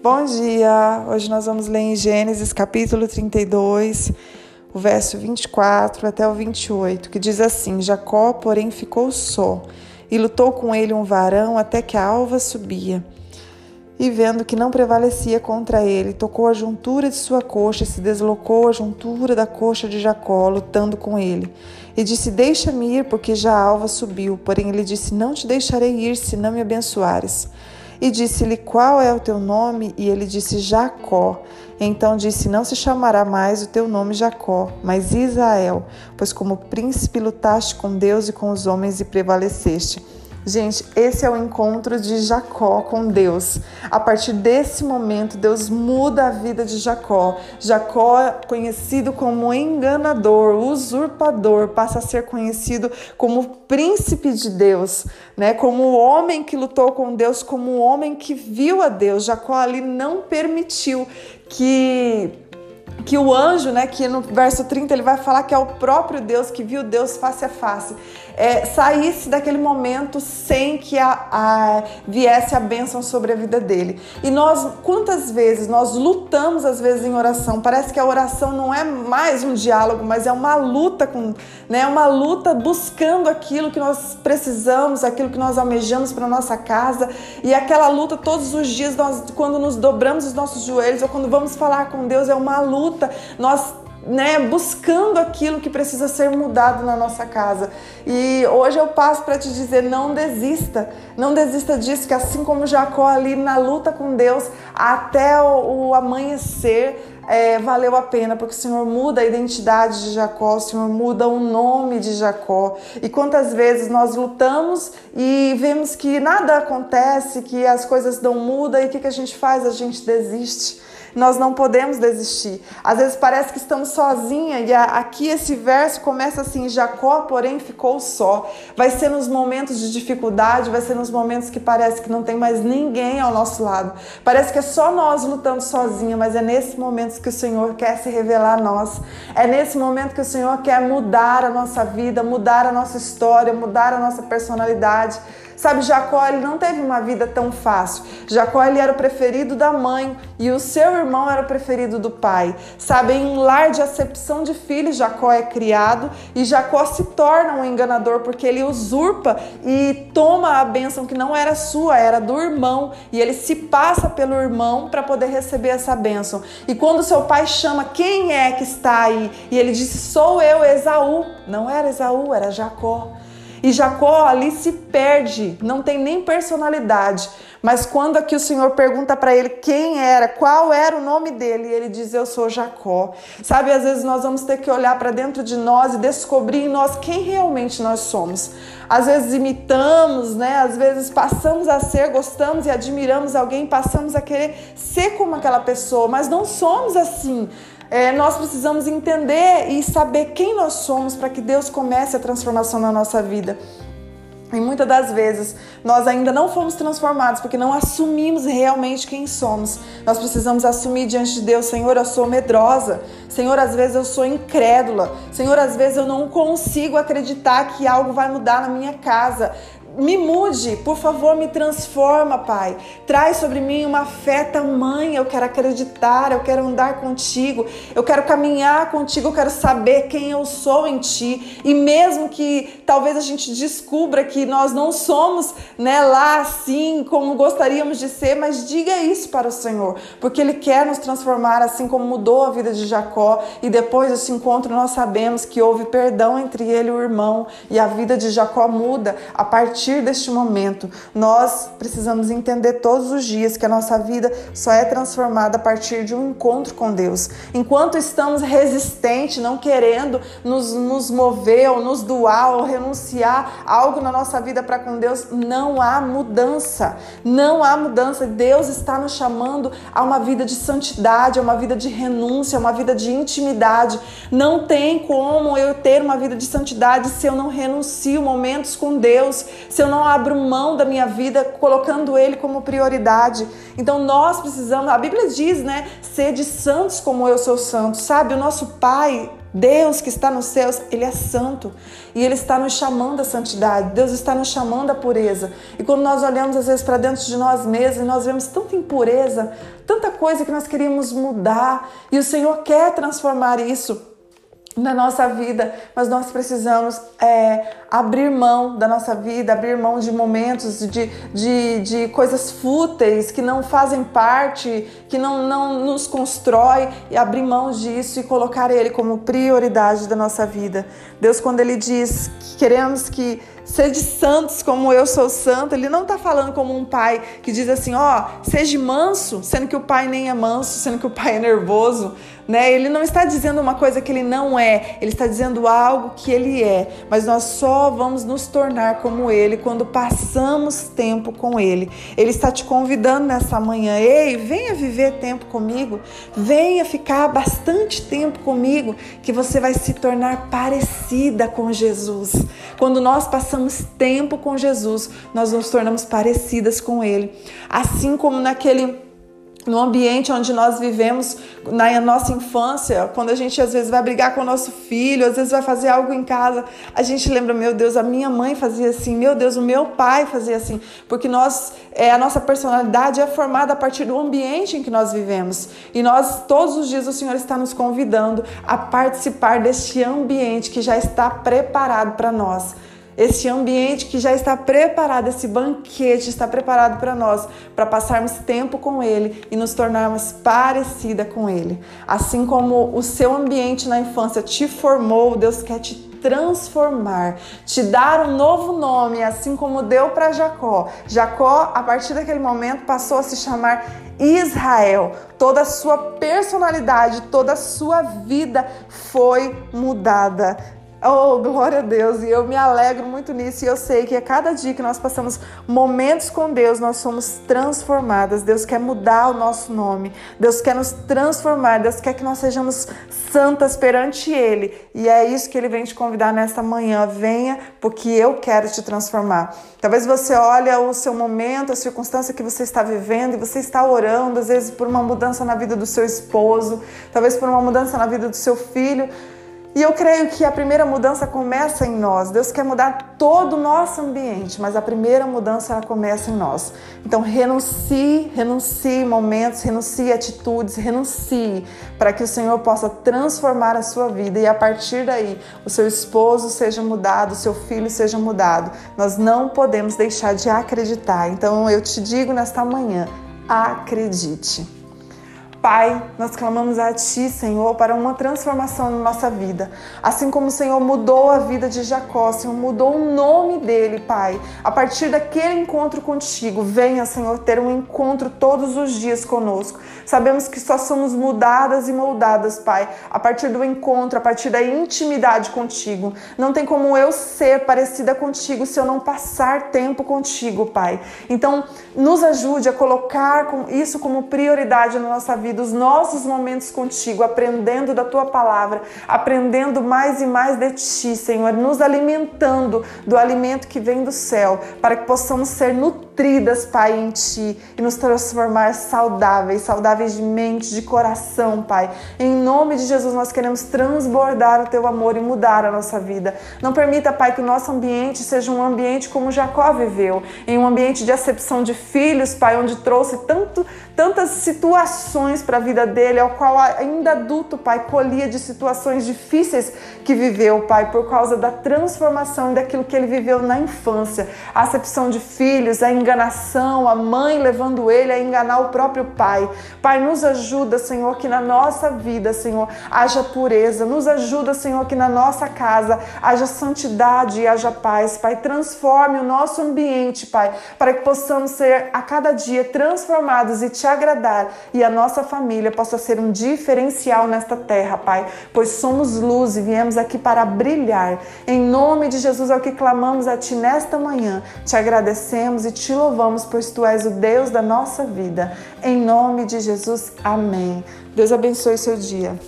Bom dia! Hoje nós vamos ler em Gênesis capítulo 32, o verso 24 até o 28, que diz assim: Jacó, porém, ficou só e lutou com ele um varão até que a alva subia. E vendo que não prevalecia contra ele, tocou a juntura de sua coxa e se deslocou a juntura da coxa de Jacó, lutando com ele. E disse: Deixa-me ir, porque já a alva subiu. Porém, ele disse: Não te deixarei ir, se não me abençoares. E disse-lhe: Qual é o teu nome? E ele disse: Jacó. Então disse: Não se chamará mais o teu nome Jacó, mas Israel, pois como príncipe lutaste com Deus e com os homens e prevaleceste. Gente, esse é o encontro de Jacó com Deus. A partir desse momento, Deus muda a vida de Jacó. Jacó, conhecido como enganador, usurpador, passa a ser conhecido como príncipe de Deus, né? Como o homem que lutou com Deus, como o homem que viu a Deus. Jacó ali não permitiu que que o anjo, né, que no verso 30 ele vai falar que é o próprio Deus que viu Deus face a face, é, saísse daquele momento sem que a, a, viesse a bênção sobre a vida dele. E nós, quantas vezes nós lutamos às vezes em oração? Parece que a oração não é mais um diálogo, mas é uma luta com, né, uma luta buscando aquilo que nós precisamos, aquilo que nós almejamos para nossa casa. E aquela luta todos os dias, nós, quando nos dobramos os nossos joelhos ou quando vamos falar com Deus, é uma luta. Nós né, buscando aquilo que precisa ser mudado na nossa casa. E hoje eu passo para te dizer: não desista, não desista disso, que assim como Jacó ali na luta com Deus até o, o amanhecer. É, valeu a pena, porque o Senhor muda a identidade de Jacó, o Senhor muda o nome de Jacó. E quantas vezes nós lutamos e vemos que nada acontece, que as coisas não mudam, e o que, que a gente faz? A gente desiste. Nós não podemos desistir. Às vezes parece que estamos sozinha e aqui esse verso começa assim: Jacó, porém, ficou só. Vai ser nos momentos de dificuldade, vai ser nos momentos que parece que não tem mais ninguém ao nosso lado. Parece que é só nós lutando sozinha, mas é nesse momento que o Senhor quer se revelar a nós. É nesse momento que o Senhor quer mudar a nossa vida, mudar a nossa história, mudar a nossa personalidade. Sabe, Jacó ele não teve uma vida tão fácil. Jacó ele era o preferido da mãe e o seu irmão era o preferido do pai. Sabe, em um lar de acepção de filhos, Jacó é criado e Jacó se torna um enganador porque ele usurpa e toma a bênção que não era sua, era do irmão e ele se passa pelo irmão para poder receber essa bênção. E quando seu pai chama quem é que está aí e ele disse: Sou eu, Esaú. Não era Esaú, era Jacó. E Jacó ali se perde, não tem nem personalidade. Mas quando aqui o Senhor pergunta para ele quem era, qual era o nome dele, ele diz: Eu sou Jacó. Sabe, às vezes nós vamos ter que olhar para dentro de nós e descobrir em nós quem realmente nós somos. Às vezes imitamos, né? Às vezes passamos a ser, gostamos e admiramos alguém, passamos a querer ser como aquela pessoa, mas não somos assim. É, nós precisamos entender e saber quem nós somos para que Deus comece a transformação na nossa vida. E muitas das vezes nós ainda não fomos transformados porque não assumimos realmente quem somos. Nós precisamos assumir diante de Deus: Senhor, eu sou medrosa. Senhor, às vezes eu sou incrédula. Senhor, às vezes eu não consigo acreditar que algo vai mudar na minha casa me mude, por favor, me transforma, Pai. Traz sobre mim uma fé tamanha. Eu quero acreditar, eu quero andar contigo, eu quero caminhar contigo, eu quero saber quem eu sou em ti. E mesmo que talvez a gente descubra que nós não somos, né, lá assim como gostaríamos de ser, mas diga isso para o Senhor, porque ele quer nos transformar assim como mudou a vida de Jacó e depois desse encontro nós sabemos que houve perdão entre ele e o irmão e a vida de Jacó muda a partir partir deste momento, nós precisamos entender todos os dias que a nossa vida só é transformada a partir de um encontro com Deus. Enquanto estamos resistentes, não querendo nos, nos mover ou nos doar ou renunciar algo na nossa vida para com Deus, não há mudança. Não há mudança. Deus está nos chamando a uma vida de santidade, a uma vida de renúncia, a uma vida de intimidade. Não tem como eu ter uma vida de santidade se eu não renuncio momentos com Deus, se eu não abro mão da minha vida colocando Ele como prioridade. Então nós precisamos, a Bíblia diz, né? Sede santos como eu sou santo, sabe? O nosso Pai Deus que está nos céus, Ele é santo e Ele está nos chamando à santidade. Deus está nos chamando à pureza. E quando nós olhamos às vezes para dentro de nós mesmos, nós vemos tanta impureza, tanta coisa que nós queríamos mudar e o Senhor quer transformar isso na nossa vida, mas nós precisamos é, abrir mão da nossa vida, abrir mão de momentos, de, de, de coisas fúteis que não fazem parte, que não, não nos constrói, e abrir mão disso e colocar Ele como prioridade da nossa vida. Deus, quando Ele diz que queremos que Sede santos como eu sou santo. Ele não está falando como um pai que diz assim, ó, oh, seja manso, sendo que o pai nem é manso, sendo que o pai é nervoso, né? Ele não está dizendo uma coisa que ele não é, ele está dizendo algo que ele é. Mas nós só vamos nos tornar como ele quando passamos tempo com ele. Ele está te convidando nessa manhã, ei, venha viver tempo comigo, venha ficar bastante tempo comigo, que você vai se tornar parecida com Jesus. Quando nós passamos tempo com Jesus, nós nos tornamos parecidas com Ele. Assim como naquele no ambiente onde nós vivemos na nossa infância, quando a gente às vezes vai brigar com o nosso filho, às vezes vai fazer algo em casa, a gente lembra, meu Deus, a minha mãe fazia assim, meu Deus, o meu pai fazia assim, porque nós, é, a nossa personalidade é formada a partir do ambiente em que nós vivemos. E nós, todos os dias, o Senhor está nos convidando a participar deste ambiente que já está preparado para nós esse ambiente que já está preparado, esse banquete está preparado para nós, para passarmos tempo com Ele e nos tornarmos parecida com Ele. Assim como o seu ambiente na infância te formou, Deus quer te transformar, te dar um novo nome, assim como deu para Jacó. Jacó, a partir daquele momento, passou a se chamar Israel. Toda a sua personalidade, toda a sua vida foi mudada. Oh, glória a Deus! E eu me alegro muito nisso. E eu sei que a cada dia que nós passamos momentos com Deus, nós somos transformadas. Deus quer mudar o nosso nome. Deus quer nos transformar. Deus quer que nós sejamos santas perante Ele. E é isso que Ele vem te convidar nesta manhã. Venha, porque eu quero te transformar. Talvez você olhe o seu momento, a circunstância que você está vivendo e você está orando, às vezes por uma mudança na vida do seu esposo, talvez por uma mudança na vida do seu filho. E eu creio que a primeira mudança começa em nós. Deus quer mudar todo o nosso ambiente, mas a primeira mudança ela começa em nós. Então renuncie, renuncie momentos, renuncie atitudes, renuncie para que o Senhor possa transformar a sua vida e a partir daí o seu esposo seja mudado, o seu filho seja mudado. Nós não podemos deixar de acreditar. Então eu te digo nesta manhã, acredite. Pai, nós clamamos a Ti, Senhor, para uma transformação na nossa vida. Assim como o Senhor mudou a vida de Jacó, Senhor, mudou o nome dele, Pai. A partir daquele encontro contigo, venha, Senhor, ter um encontro todos os dias conosco. Sabemos que só somos mudadas e moldadas, Pai, a partir do encontro, a partir da intimidade contigo. Não tem como eu ser parecida contigo se eu não passar tempo contigo, Pai. Então, nos ajude a colocar isso como prioridade na nossa vida vida, os nossos momentos contigo, aprendendo da tua palavra, aprendendo mais e mais de ti, Senhor, nos alimentando do alimento que vem do céu, para que possamos ser nutridas, Pai, em ti e nos transformar saudáveis, saudáveis de mente, de coração, Pai. Em nome de Jesus, nós queremos transbordar o teu amor e mudar a nossa vida. Não permita, Pai, que o nosso ambiente seja um ambiente como Jacó viveu, em um ambiente de acepção de filhos, Pai, onde trouxe tanto, tantas situações para a vida dele, ao qual ainda adulto, Pai, colhia de situações difíceis que viveu, Pai, por causa da transformação daquilo que ele viveu na infância. A acepção de filhos, a enganação, a mãe levando ele a enganar o próprio pai. Pai, nos ajuda, Senhor, que na nossa vida, Senhor, haja pureza. Nos ajuda, Senhor, que na nossa casa haja santidade e haja paz. Pai, transforme o nosso ambiente, Pai, para que possamos ser a cada dia transformados e te agradar e a nossa família possa ser um diferencial nesta terra, Pai, pois somos luz e viemos aqui para brilhar. Em nome de Jesus é o que clamamos a Ti nesta manhã. Te agradecemos e te louvamos, pois Tu és o Deus da nossa vida. Em nome de Jesus, amém. Deus abençoe seu dia.